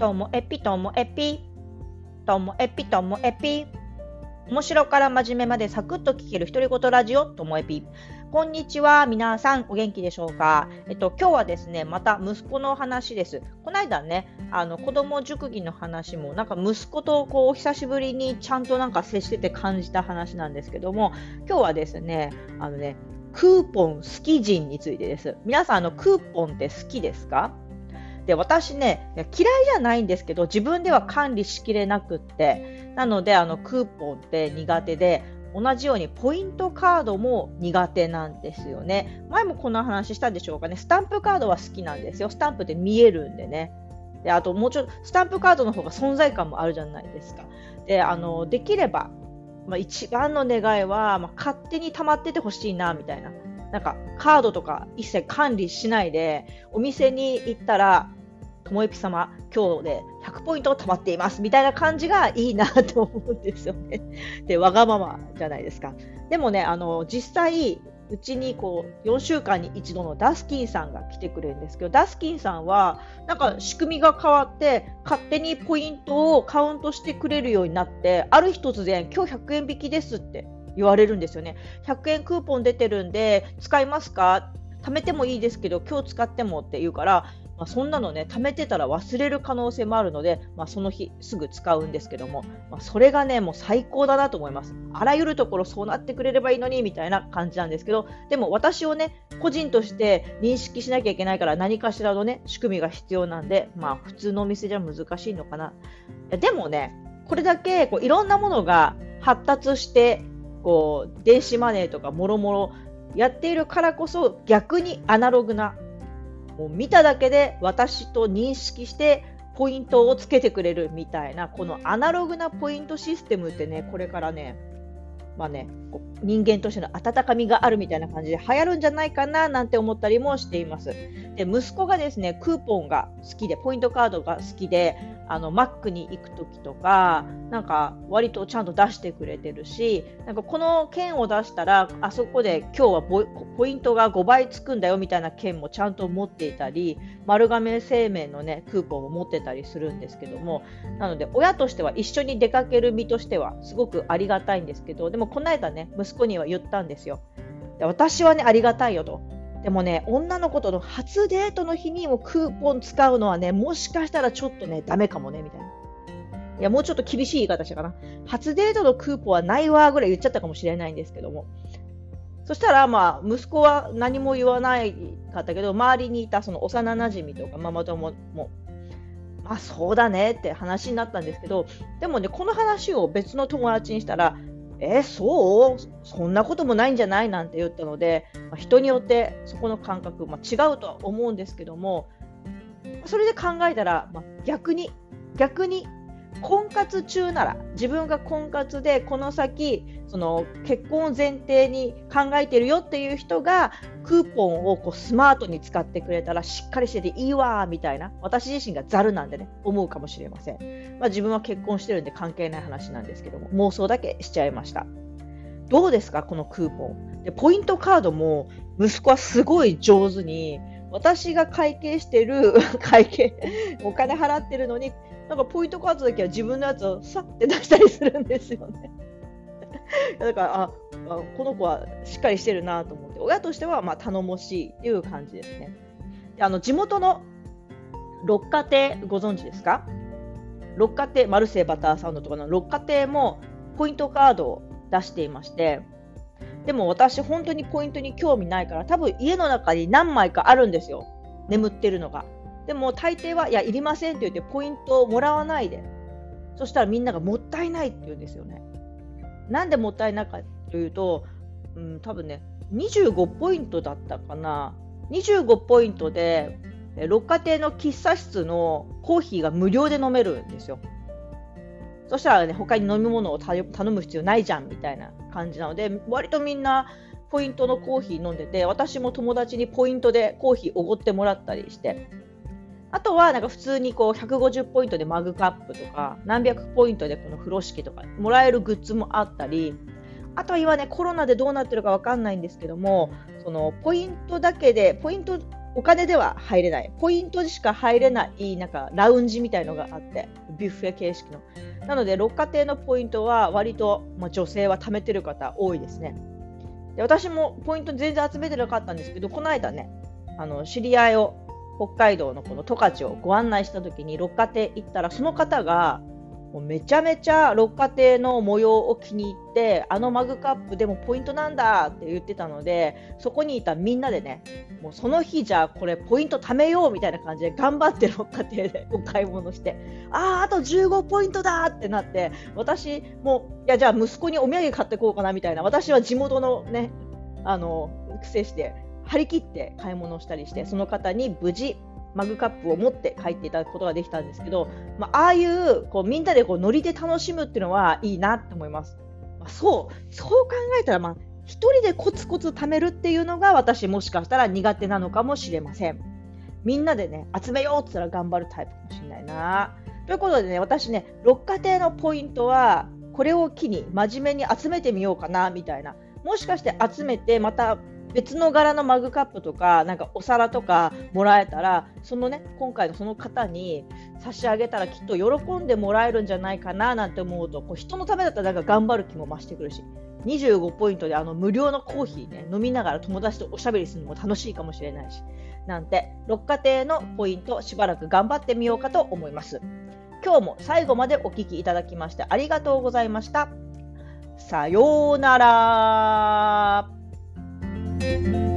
ともえぴともえぴともえぴともえぴ面白から真面目までサクッと聞ける独り言ラジオともえぴこんにちは皆さんお元気でしょうか？えっと今日はですねまた息子の話です。この間ねあの子供塾儀の話もなんか息子とこうお久しぶりにちゃんとなんか接してて感じた話なんですけども今日はですねあのねクーポン好き人についてです。皆さん、あの、クーポンって好きですか？で、私ね、嫌いじゃないんですけど、自分では管理しきれなくって、なので、あの、クーポンって苦手で、同じようにポイントカードも苦手なんですよね。前もこの話したでしょうかね。スタンプカードは好きなんですよ。スタンプって見えるんでね。で、あともうちょっと、スタンプカードの方が存在感もあるじゃないですか。で、あの、できれば、まあ、一番の願いは、まあ、勝手に溜まっててほしいな、みたいな。なんか、カードとか一切管理しないで、お店に行ったら、ともえぴ様、今日で100ポイント貯まっています、みたいな感じがいいなと思うんですよね。で、わがままじゃないですか。でもね、あの、実際、うちにこう4週間に一度のダスキンさんが来てくれるんですけどダスキンさんはなんか仕組みが変わって勝手にポイントをカウントしてくれるようになってある日突然今日100円引きですって言われるんですよね100円クーポン出てるんで使いますか？貯めてもいいですけど今日使ってもって言うからまあ、そんなのね、貯めてたら忘れる可能性もあるので、まあ、その日すぐ使うんですけども、まあ、それがね、もう最高だなと思います。あらゆるところそうなってくれればいいのに、みたいな感じなんですけど、でも私をね、個人として認識しなきゃいけないから何かしらのね、仕組みが必要なんで、まあ普通のお店じゃ難しいのかな。でもね、これだけこういろんなものが発達して、こう、電子マネーとかもろもろやっているからこそ逆にアナログなもう見ただけで私と認識してポイントをつけてくれるみたいなこのアナログなポイントシステムってねこれからねまあね、人間としての温かみがあるみたいな感じで流行るんじゃないかななんて思ったりもしています。で息子がですねクーポンが好きでポイントカードが好きであのマックに行く時とかなんか割とちゃんと出してくれてるしなんかこの券を出したらあそこで今日はポイントが5倍つくんだよみたいな券もちゃんと持っていたり丸亀製麺のねクーポンも持ってたりするんですけどもなので親としては一緒に出かける身としてはすごくありがたいんですけどでもこの間ね息子には言ったんですよで私はねありがたいよとでもね、女の子との初デートの日にもクーポン使うのはね、もしかしたらちょっとね、ダメかもね、みたいな。いや、もうちょっと厳しい言い方したかな。初デートのクーポンはないわ、ぐらい言っちゃったかもしれないんですけども。そしたら、まあ、息子は何も言わないかったけど、周りにいたその幼馴染とかママ友も、まあそうだねって話になったんですけど、でもね、この話を別の友達にしたら、えそう？そんなこともないんじゃない？なんて言ったので、まあ、人によってそこの感覚、まあ、違うとは思うんですけどもそれで考えたら、まあ、逆に逆に婚活中なら自分が婚活でこの先その結婚を前提に考えてるよっていう人がクーポンをこうスマートに使ってくれたらしっかりしてていいわみたいな私自身がざるなんでね思うかもしれません、まあ、自分は結婚してるんで関係ない話なんですけども妄想だけしちゃいました。どうですかこのクーポン。でポイントカードも息子はすごい上手に私が会計してる 会計お金払ってるのになんかポイントカードだけは自分のやつをさって出したりするんですよね。だからああこの子はしっかりしてるなと思って親としてはま頼もしいっていう感じですね。であの地元の六花亭ご存知ですか？六花亭マルセイバターサンドとかの六花亭もポイントカードを出していましてでも私本当にポイントに興味ないから多分家の中に何枚かあるんですよ眠ってるのが。でも大抵は、いや、いりませんって言ってポイントをもらわないで、そしたらみんながもったいないって言うんですよね。なんでもったいないかというと、うん、多分ね、25ポイントだったかな。25ポイントで、六花亭の喫茶室のコーヒーが無料で飲めるんですよ。そしたらね、他に飲み物を頼む必要ないじゃんみたいな感じなので、割とみんなポイントのコーヒー飲んでて、私も友達にポイントでコーヒーおごってもらったりして、あとはなんか普通にこう150ポイントでマグカップとか何百ポイントでこの風呂敷とかもらえるグッズもあったりあとは今ねコロナでどうなってるかわかんないんですけどもそのポイントだけでポイントお金では入れない。ポイントでしか入れない、なんかラウンジみたいのがあって、ビュッフェ形式の。なので、六花亭のポイントは割と、まあ、女性は貯めてる方多いですね。で私もポイント全然集めてなかったんですけど、この間ね、あの知り合いを北海道のこの十勝をご案内した時に六花亭行ったら、その方がもうめちゃめちゃ六花亭の模様を気に入ってあのマグカップでもポイントなんだって言ってたのでそこにいたみんなでねもうその日じゃあこれポイント貯めようみたいな感じで頑張って六花亭でお買い物してあああと15ポイントだってなって私もいやじゃあ息子にお土産買ってこうかなみたいな私は地元のねあの癖して張り切って買い物したりしてその方に無事マグカップを持って帰っていただくことができたんですけど、まあ、ああいうこうみんなでこうノリで楽しむっていうのはいいなと思います。まあ、そうそう考えたら、まあ、1人でコツコツ貯めるっていうのが私もしかしたら苦手なのかもしれません。みんなでね集めようって言ったら頑張るタイプかもしれないな。ということでね私ね六花亭のポイントはこれを機に真面目に集めてみようかなみたいな。もしかして集めてまた別の柄のマグカップとかなんかお皿とかもらえたらそのね今回のその方に差し上げたらきっと喜んでもらえるんじゃないかななんて思うとこう人のためだったらなんか頑張る気も増してくるし25ポイントであの無料のコーヒーね飲みながら友達とおしゃべりするのも楽しいかもしれないしなんて六花亭のポイントしばらく頑張ってみようかと思います。今日も最後までお聴きいただきましてありがとうございました。さようなら。Thank you.